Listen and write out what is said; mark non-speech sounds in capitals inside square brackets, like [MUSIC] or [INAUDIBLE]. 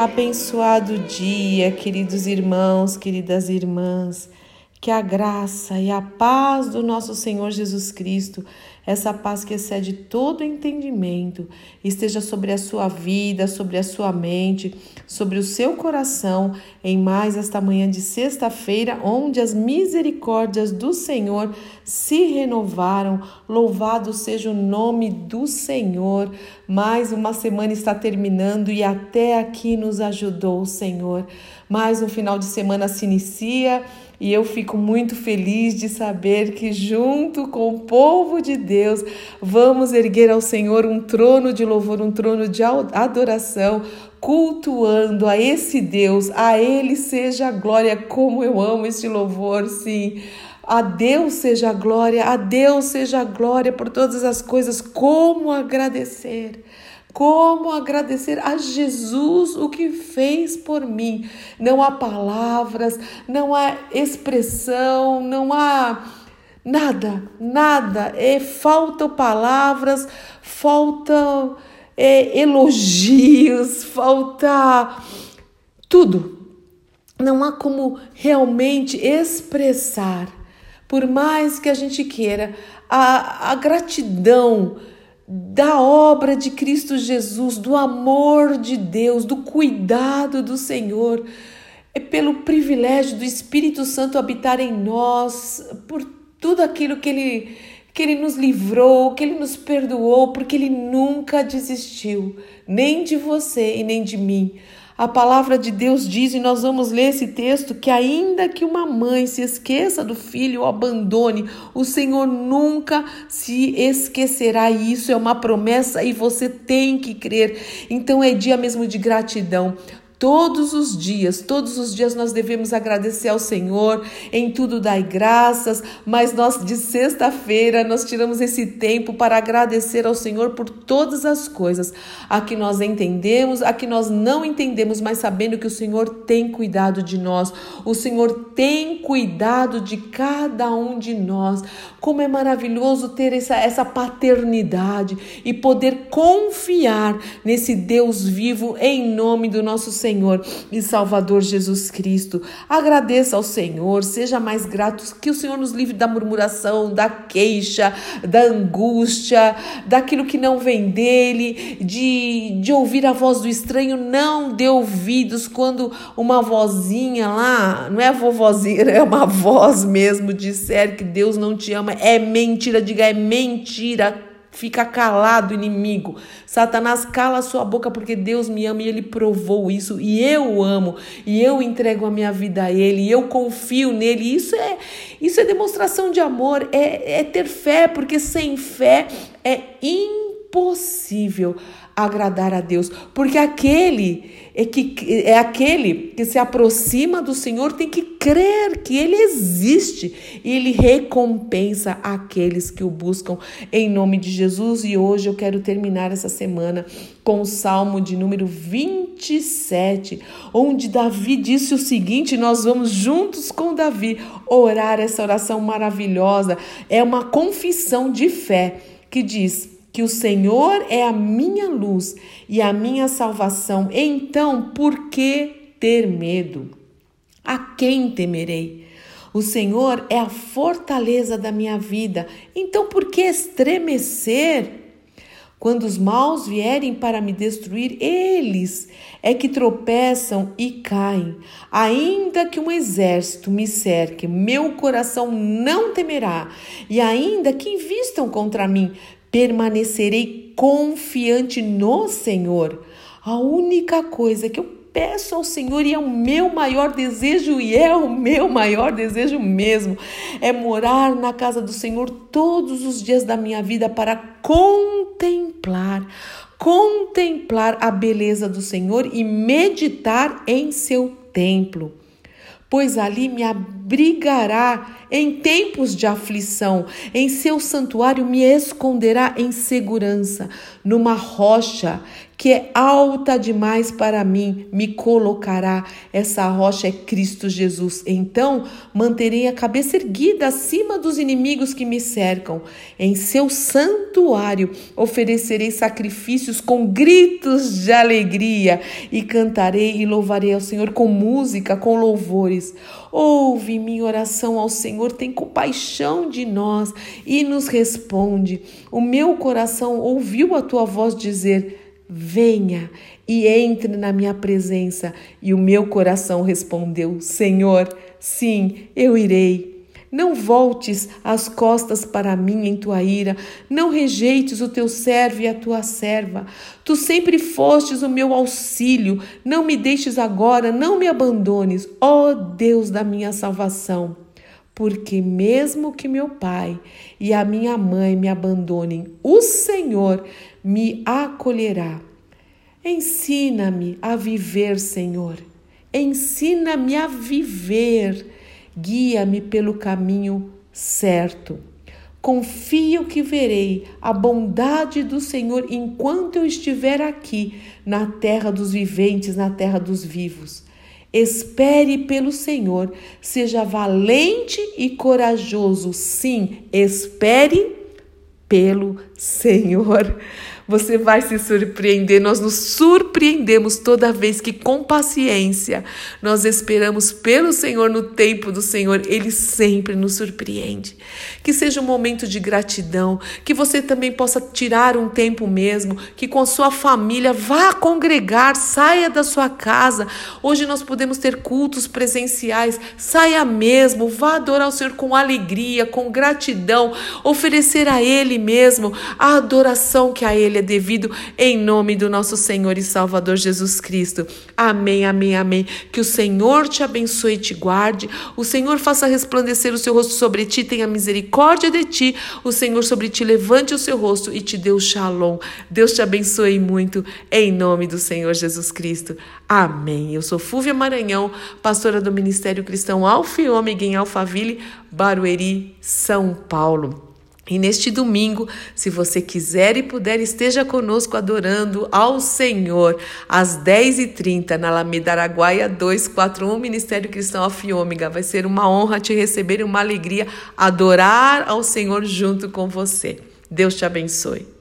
Abençoado dia, queridos irmãos, queridas irmãs. Que a graça e a paz do nosso Senhor Jesus Cristo, essa paz que excede todo entendimento, esteja sobre a sua vida, sobre a sua mente, sobre o seu coração, em mais esta manhã de sexta-feira, onde as misericórdias do Senhor se renovaram. Louvado seja o nome do Senhor. Mais uma semana está terminando e até aqui nos ajudou o Senhor. Mais um final de semana se inicia e eu fico muito feliz de saber que, junto com o povo de Deus, vamos erguer ao Senhor um trono de louvor, um trono de adoração, cultuando a esse Deus. A Ele seja a glória, como eu amo este louvor, sim. A Deus seja a glória, a Deus seja a glória por todas as coisas. Como agradecer? Como agradecer a Jesus o que fez por mim? Não há palavras, não há expressão, não há nada, nada. É, faltam palavras, faltam é, elogios, falta tudo. Não há como realmente expressar, por mais que a gente queira, a, a gratidão da obra de Cristo Jesus, do amor de Deus, do cuidado do Senhor, é pelo privilégio do Espírito Santo habitar em nós, por tudo aquilo que ele que ele nos livrou, que ele nos perdoou, porque ele nunca desistiu, nem de você e nem de mim. A palavra de Deus diz, e nós vamos ler esse texto, que ainda que uma mãe se esqueça do filho ou abandone, o Senhor nunca se esquecerá. Isso é uma promessa e você tem que crer. Então é dia mesmo de gratidão. Todos os dias, todos os dias nós devemos agradecer ao Senhor, em tudo dai graças, mas nós de sexta-feira nós tiramos esse tempo para agradecer ao Senhor por todas as coisas, a que nós entendemos, a que nós não entendemos, mas sabendo que o Senhor tem cuidado de nós, o Senhor tem cuidado de cada um de nós. Como é maravilhoso ter essa, essa paternidade e poder confiar nesse Deus vivo em nome do nosso Senhor Senhor e Salvador Jesus Cristo. Agradeça ao Senhor, seja mais grato, que o Senhor nos livre da murmuração, da queixa, da angústia, daquilo que não vem dele, de, de ouvir a voz do estranho. Não dê ouvidos quando uma vozinha lá, não é vovozinha, [LAUGHS] é uma voz mesmo, disser que Deus não te ama. É mentira, diga é mentira Fica calado, inimigo. Satanás, cala sua boca porque Deus me ama e ele provou isso. E eu amo. E eu entrego a minha vida a ele. E eu confio nele. Isso é, isso é demonstração de amor. É, é ter fé, porque sem fé é impossível agradar a Deus, porque aquele é que é aquele que se aproxima do Senhor tem que crer que ele existe e ele recompensa aqueles que o buscam em nome de Jesus. E hoje eu quero terminar essa semana com o Salmo de número 27, onde Davi disse o seguinte: nós vamos juntos com Davi orar essa oração maravilhosa. É uma confissão de fé que diz: que o Senhor é a minha luz e a minha salvação, então por que ter medo? A quem temerei? O Senhor é a fortaleza da minha vida, então por que estremecer? Quando os maus vierem para me destruir, eles é que tropeçam e caem. Ainda que um exército me cerque, meu coração não temerá. E ainda que invistam contra mim, permanecerei confiante no Senhor. A única coisa que eu peço ao Senhor e é o meu maior desejo e é o meu maior desejo mesmo é morar na casa do Senhor todos os dias da minha vida para contemplar contemplar a beleza do Senhor e meditar em seu templo pois ali me abrigará em tempos de aflição, em seu santuário me esconderá em segurança, numa rocha que é alta demais para mim, me colocará. Essa rocha é Cristo Jesus. Então manterei a cabeça erguida acima dos inimigos que me cercam. Em seu santuário oferecerei sacrifícios com gritos de alegria e cantarei e louvarei ao Senhor com música, com louvores. Ouve minha oração ao Senhor, tem compaixão de nós e nos responde. O meu coração ouviu a tua voz dizer: Venha e entre na minha presença. E o meu coração respondeu: Senhor, sim, eu irei. Não voltes as costas para mim em tua ira, não rejeites o teu servo e a tua serva. Tu sempre fostes o meu auxílio, não me deixes agora, não me abandones, ó Deus da minha salvação. Porque mesmo que meu pai e a minha mãe me abandonem, o Senhor me acolherá. Ensina-me a viver, Senhor. Ensina-me a viver. Guia-me pelo caminho certo. Confio que verei a bondade do Senhor enquanto eu estiver aqui, na terra dos viventes, na terra dos vivos. Espere pelo Senhor, seja valente e corajoso. Sim, espere pelo Senhor você vai se surpreender. Nós nos surpreendemos toda vez que, com paciência, nós esperamos pelo Senhor no tempo do Senhor. Ele sempre nos surpreende. Que seja um momento de gratidão, que você também possa tirar um tempo mesmo, que com a sua família vá congregar, saia da sua casa. Hoje nós podemos ter cultos presenciais, saia mesmo, vá adorar o Senhor com alegria, com gratidão, oferecer a Ele mesmo a adoração que a Ele é devido, em nome do nosso Senhor e Salvador Jesus Cristo. Amém, amém, amém. Que o Senhor te abençoe e te guarde, o Senhor faça resplandecer o seu rosto sobre ti, tenha misericórdia de ti, o Senhor sobre ti levante o seu rosto e te dê o shalom. Deus te abençoe muito, em nome do Senhor Jesus Cristo. Amém. Eu sou Fúvia Maranhão, pastora do Ministério Cristão Alfa Ômega em Alphaville, Barueri, São Paulo. E neste domingo, se você quiser e puder, esteja conosco adorando ao Senhor às 10h30 na Alameda Araguaia 241, Ministério Cristão Alfiômega. Vai ser uma honra te receber e uma alegria adorar ao Senhor junto com você. Deus te abençoe.